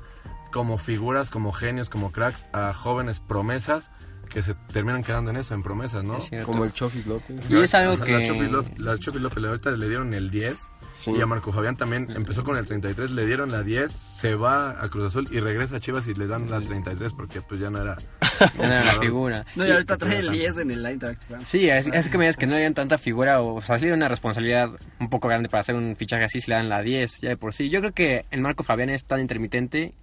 como figuras, como genios, como cracks a jóvenes promesas que se terminan quedando en eso, en promesas, ¿no? Como el Chofis López. Y es algo La que... Chofi López, la López ahorita le dieron el 10 Sí. y a Marco Fabián también empezó con el 33, le dieron la 10, se va a Cruz Azul y regresa a Chivas y le dan la 33 porque pues ya no era... [LAUGHS] Era la figura. No, y ahorita trae el 10 en el Eintracht. Sí, es, es que me digas que no le dan tanta figura o, o sea, sí le dan una responsabilidad un poco grande para hacer un fichaje así, si le dan la 10 ya de por sí. Yo creo que el Marco Fabián es tan intermitente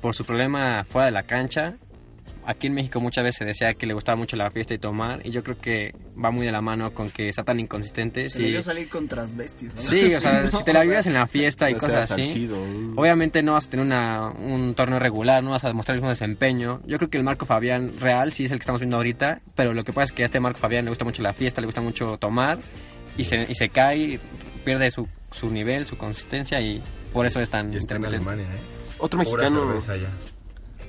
por su problema fuera de la cancha. Aquí en México muchas veces se decía que le gustaba mucho la fiesta y tomar y yo creo que va muy de la mano con que sea tan inconsistente. Se salir con transvestis. ¿no? sí o sea, [LAUGHS] ¿no? si te la vives en la fiesta y cosas así, ¿no? Obviamente no vas a tener una, un torneo regular, no vas a demostrar el mismo desempeño. Yo creo que el Marco Fabián real sí es el que estamos viendo ahorita, pero lo que pasa es que a este Marco Fabián le gusta mucho la fiesta, le gusta mucho tomar y se, y se cae, pierde su, su nivel, su consistencia y por eso es tan Y está en intermitente. Alemania, ¿eh? Otro Pura mexicano,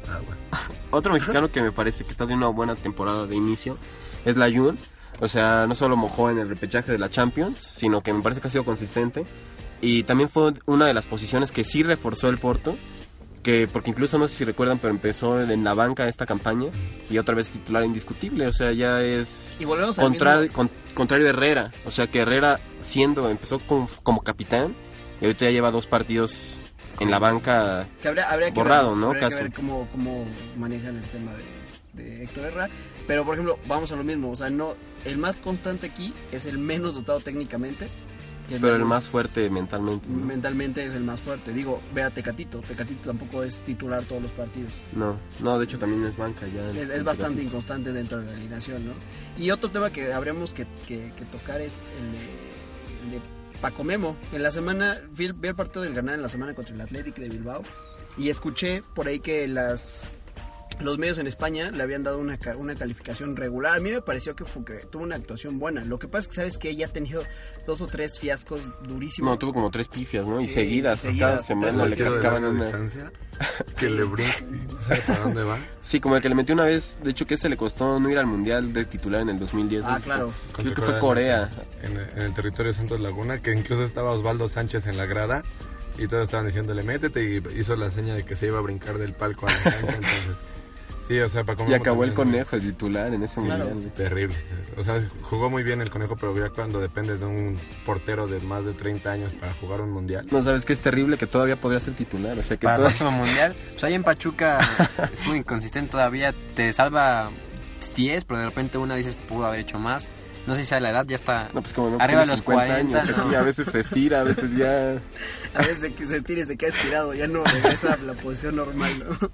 Ah, bueno. [LAUGHS] otro mexicano que me parece que está de una buena temporada de inicio es la Jun. O sea, no solo mojó en el repechaje de la Champions, sino que me parece que ha sido consistente. Y también fue una de las posiciones que sí reforzó el Porto. Que, porque incluso no sé si recuerdan, pero empezó en la banca esta campaña y otra vez titular indiscutible. O sea, ya es Y volvemos al contrario, mismo- con- contrario de Herrera. O sea, que Herrera siendo, empezó como, como capitán y ahorita ya lleva dos partidos en la banca. Que habría, habría que Borrado, ver, ¿no? Habría Casi. que ver cómo, cómo manejan el tema de, de Héctor Herrera. Pero, por ejemplo, vamos a lo mismo. O sea, no el más constante aquí es el menos dotado técnicamente. que Pero el más fuerte mentalmente. ¿no? Mentalmente es el más fuerte. Digo, ve a Tecatito. Tecatito tampoco es titular todos los partidos. No, no, de hecho también es banca ya. Es, es bastante inconstante dentro de la alineación, ¿no? Y otro tema que habríamos que, que- que tocar es el de, el de Paco Memo. En la semana, vi, el- partido del ganar en la semana contra el Athletic de Bilbao y escuché por ahí que las los medios en España le habían dado una, ca- una calificación regular. A mí me pareció que, fue, que tuvo una actuación buena. Lo que pasa es que sabes que ella ha tenido dos o tres fiascos durísimos. No, tuvo como tres pifias, ¿no? y seguidas, seguidas. cada semana le cascaban una. distancia, [LAUGHS] que le brinca y no sabe para dónde va. Sí, como el que le metió una vez, de hecho que se le costó no ir al Mundial de titular en el 2010. Ah, ¿no? claro. Creo que fue Corea. En, en el territorio de Santos Laguna, que incluso estaba Osvaldo Sánchez en la grada y todos estaban diciéndole, métete, y hizo la seña de que se iba a brincar del palco a la cancha, [LAUGHS] entonces... Sí, o sea, para Y acabó el conejo de titular en ese Mundial. Terrible. O sea, jugó muy bien el conejo, pero ya cuando dependes de un portero de más de 30 años para jugar un mundial. No, sabes que es terrible que todavía podría ser titular. O sea, que Para el próximo mundial, pues ahí en Pachuca [LAUGHS] es muy inconsistente todavía. Te salva 10, pero de repente una dices pudo haber hecho más. No sé si sea la edad, ya está No, pues como no arriba de los 50 40. años, no. y a veces se estira, a veces ya... [LAUGHS] A veces que se estire y se queda estirado. Ya no regresa a la posición normal, ¿no?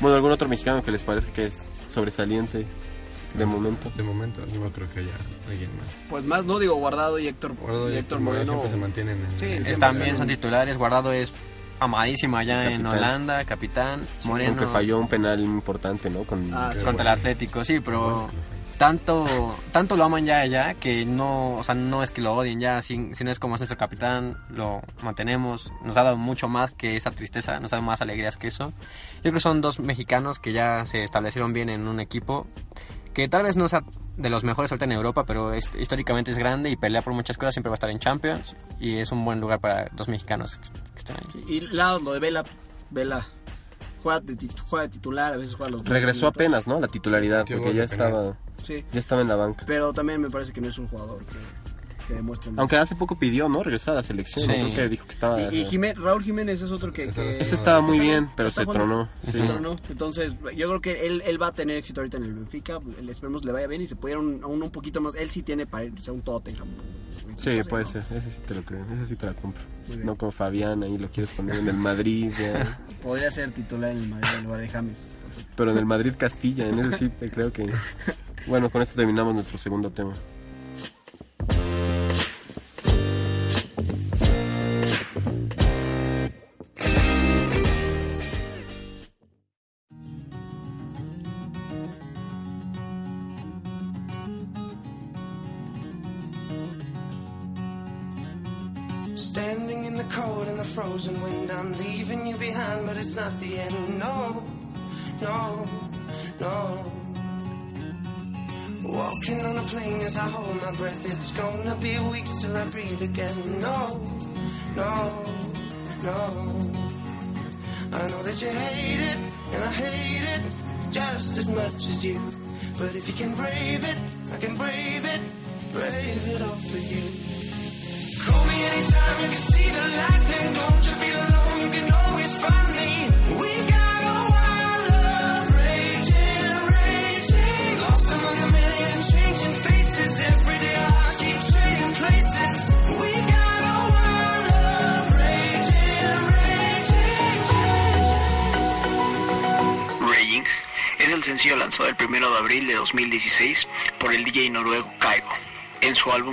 Bueno, algún otro mexicano que les parezca que es sobresaliente de momento. De momento, no creo que haya alguien más. Pues más, no digo Guardado y Héctor, Guardado y Héctor Moreno siempre se mantienen en... Sí, están bien, son titulares. Guardado es amadísimo allá en. Holanda, capitán. Moreno Aunque falló un penal importante, ¿no? Con... Ah, sí. contra el Atlético, sí, pero tanto tanto lo aman ya allá que no, o sea, no es que lo odien ya, si, si no es como es nuestro capitán, lo mantenemos, nos ha dado mucho más que esa tristeza, nos ha dado más alegrías que eso. Yo creo que son dos mexicanos que ya se establecieron bien en un equipo que tal vez no sea de los mejores ahorita en Europa, pero es- históricamente es grande y pelea por muchas cosas, siempre va a estar en Champions y es un buen lugar para dos mexicanos que estén ahí. Y lado, lo de Vela, Vela juega de, tit- juega de titular, a veces juega los Regresó apenas, ¿no? La titularidad, porque ya estaba, Sí, ya estaba en la banca. pero también me parece que no es un jugador que, que demuestre. Aunque hace poco pidió, ¿no? Regresar a la selección. Sí. Creo que dijo que estaba... Y, y Jimé- Raúl Jiménez es otro que... Ese que- está- Ese estaba muy está- bien, pero se tronó. Se Sí. tronó. Entonces, yo creo que él, él va a tener éxito ahorita en el Benfica. Le esperemos le vaya bien y se puede ir un, aún un poquito más. Él sí tiene para ir, o sea, un Tottenham. un- Sí, puede ¿no? ser. Ese sí te lo creo. Ese sí te la compro. Muy bien. No como Fabián, ahí lo quieres poner en el Madrid. ya. [LAUGHS] Podría ser titular en el Madrid en lugar de James. Pero en el Madrid Castilla, en ese sí te creo que... Bueno, con esto terminamos nuestro segundo tema.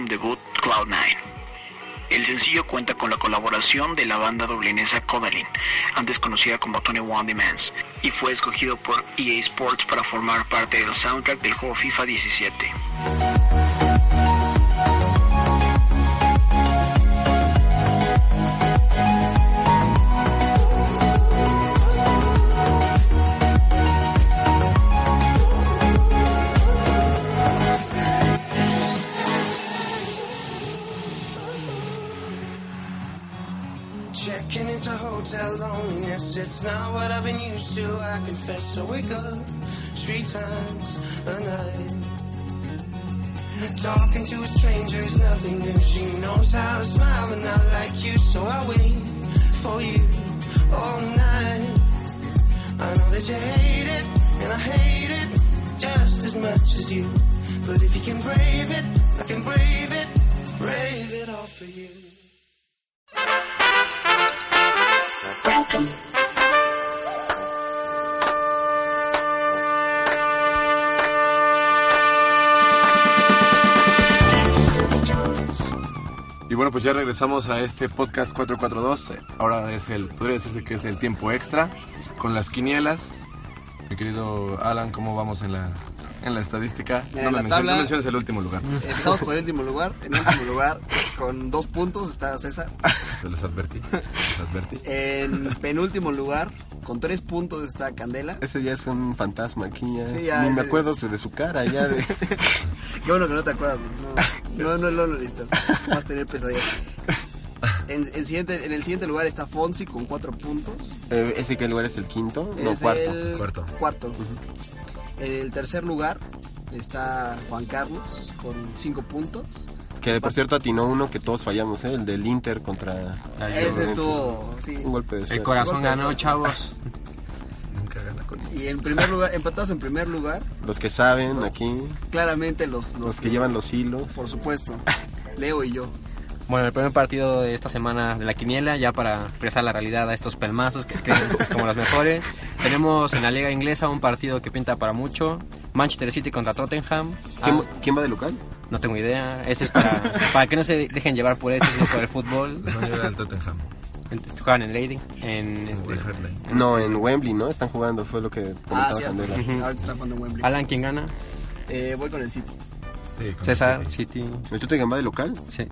Debut Cloud9. El sencillo cuenta con la colaboración de la banda dublinesa Kodalin, antes conocida como Tony One y fue escogido por EA Sports para formar parte del soundtrack del juego FIFA 17. Confess. I wake up three times a night. Talking to a stranger is nothing new. She knows how to smile, but not like you, so I wait for you all night. I know that you hate it, and I hate it just as much as you. But if you can brave it, I can brave it, brave it all for you. Bueno, pues ya regresamos a este podcast 442. Ahora es el, podría decirse que es el tiempo extra, con las quinielas. Mi querido Alan, ¿cómo vamos en la, en la estadística? Mira, no, en me la menciones, tabla- no menciones el último lugar. Empezamos por el último lugar. En el último lugar, con dos puntos, está César. Se los advertí. Se los advertí. En penúltimo lugar, con tres puntos, está Candela. Ese ya es un fantasma aquí. Ya. Sí, ya, Ni me acuerdo de su cara ya. De... [LAUGHS] Qué bueno que no te acuerdas. No, no, no, no lo necesitas. Vas a tener pesadillas. [LAUGHS] En, en siguiente, en el siguiente lugar está Fonsi con cuatro puntos. Eh, ¿Ese qué lugar es el quinto? No, Es cuarto. el Cuarto. cuarto. En el tercer lugar está Juan Carlos con cinco puntos. Que por cierto atinó uno que todos fallamos, ¿eh? El del Inter contra... Ese estuvo, sí. Un golpe de El suerte. corazón ganó, chavos. [LAUGHS] Y en primer lugar, empatados en primer lugar, Los que saben aquí, claramente los, los, los que llevan los hilos. por supuesto, [LAUGHS] Leo y yo. Bueno, el primer partido de esta semana de la quiniela, ya para expresar la realidad a estos pelmazos que se creen [LAUGHS] como los mejores. Tenemos en la liga inglesa un partido que pinta para mucho. Manchester City contra Tottenham. ¿Quién, Ah, quién va de local? no tengo idea. Ese es para, para que no se dejen llevar por esto, sino por el fútbol. No al Tottenham. Juegan en Reading, en este... No, en Wembley, ¿no? Están jugando, fue lo que Ah, comentaba sí, Candela. ahorita está jugando en Wembley. Alan, ¿quién gana? Eh, voy con el City. Sí, con César, City. City. ¿El Tottenham va de local? Sí,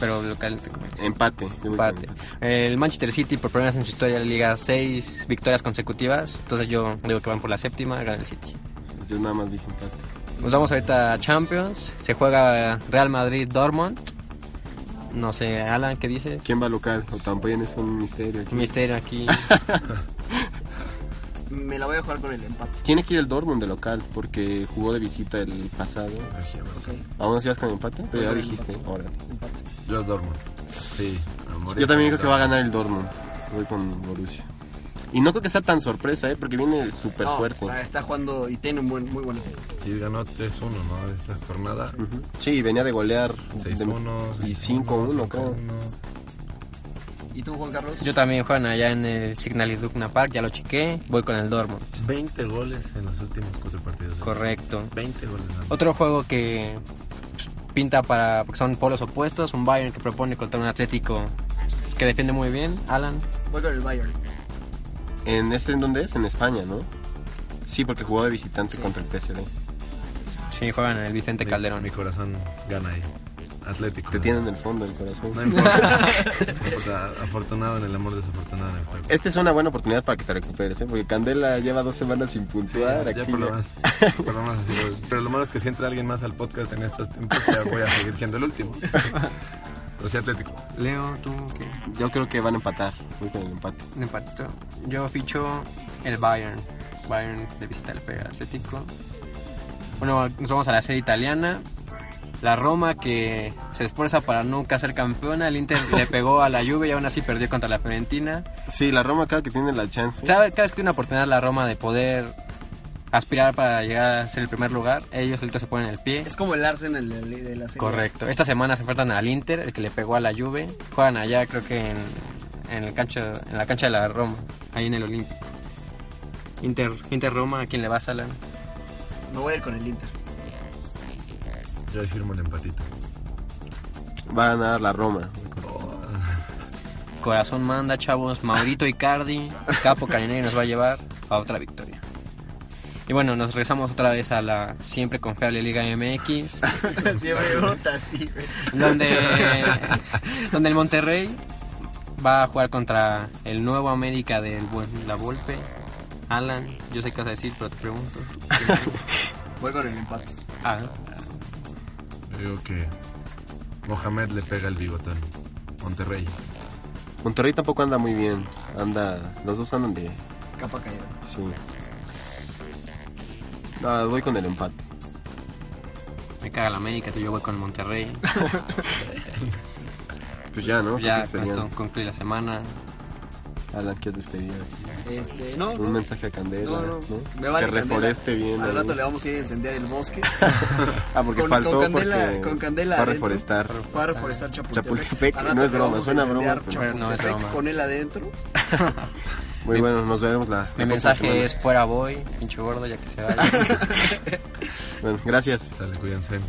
pero local te comento. Empate. Empate. El Manchester City por primera vez en su historia de la liga seis victorias consecutivas. Entonces yo digo que van por la séptima, gana el City. Yo nada más dije empate. Nos vamos ahorita a Champions. Se juega Real Madrid Dortmund. No sé, Alan, ¿qué dices? ¿Quién va local? O también es un misterio. aquí. Un misterio aquí. [LAUGHS] Me la voy a jugar con el empate. Tiene que ir el Dortmund de local porque jugó de visita el pasado. ¿Aún así vas con empate? Pero ya Voy con dijiste. empate. Ahora. Empate. Yo Dortmund. Sí. a Yo también creo que va a ganar el Dortmund. Voy con Borussia. Y no creo que sea tan sorpresa, ¿eh? Porque viene súper No, fuerte. Está, está jugando y tiene un buen, muy buen equipo. Sí, ganó 3-1, ¿no? Esta jornada. Ujú. Sí, venía de golear. 6-1. de- y 5-1, creo. ¿Y tú, Juan Carlos? Yo también juegan allá en el Signal Iduna Park, ya lo chequé. Voy con el Dortmund. 20 goles en los últimos cuatro partidos. Correcto. 20 goles. más. Otro juego que pues, pinta para. porque son polos opuestos. Un Bayern que propone contra un Atlético que defiende muy bien. Alan. Voy con el Bayern. ¿En este en dónde es? En España, ¿no? Sí, porque jugó de visitante contra el PSV. Sí, juegan en el Vicente Calderón. Mi corazón gana ahí. Atlético. Te tienen en el fondo del corazón. No importa. [LAUGHS] No importa. Afortunado en el amor, desafortunado en el juego. Esta es una buena oportunidad para que te recuperes, ¿eh? Porque Candela lleva dos semanas sin puntuar. ya, aquí ya por lo por lo- Pero lo malo es que si entra alguien más al podcast en estos tiempos, ya voy a seguir siendo el último. Pero sí, Atlético. Leo, tú, ¿qué? Yo creo que van a empatar. Voy con el empate. Un empatito. Yo ficho el Bayern. Bayern de visita al Atlético. Bueno, nos vamos a la serie italiana. La Roma que se esfuerza para nunca ser campeona. El Inter le pegó a la Juve y aún así perdió contra la Fiorentina. Sí, la Roma cada que tiene la chance. Cada, cada vez que tiene una oportunidad la Roma de poder aspirar para llegar a ser el primer lugar, ellos solitos se ponen el pie. Es como el Arsenal de, la- de la serie. Correcto. Esta semana se enfrentan al Inter, el que le pegó a la Juve. Juegan allá, creo que en, en el cancho, en la cancha de la Roma, ahí en el Olímpico. Inter, Inter Roma, ¿a quién le vas, Alan? Me voy a ir con el Inter. Yo ahí firmo el empatito. Va a ganar la Roma. Corazón manda, chavos. Maurito Icardi, Capo Carinelli nos va a llevar a otra victoria. Y bueno, nos regresamos otra vez a la siempre confiable Liga MX, [LAUGHS] Siempre vota güey. donde, donde el Monterrey va a jugar contra el nuevo América del buen La Volpe. Alan, yo sé qué vas a decir, pero te pregunto. [LAUGHS] Voy con el empate. Ah, Yo digo que Mohamed le pega el bigotón. Monterrey. Monterrey tampoco anda muy bien. Anda. Los dos andan de. Capa caída. Sí. No, voy con el empate. me caga la América, entonces yo voy con el Monterrey. [LAUGHS] Pues ya, ¿no? Ya con esto concluye la semana. Alan, ¿quieres despedir? Este, no. Un mensaje a Candela. No, no. ¿no? Me vale que Candela. reforeste bien. Al ahí. rato le vamos a ir a encender el bosque. [LAUGHS] Ah, porque con- faltó con Candela- porque con Candela va a adentro. reforestar. Fue a reforestar Chapultepec. Chapultepec, no es broma, suena incendiar broma, pero- No, es Chapultepec broma. Con él adentro. [LAUGHS] Muy bueno, nos veremos la, Mi mensaje semana. es fuera voy, pinche gordo, ya que se vaya. [LAUGHS] Bueno, gracias. Sale, cuídense.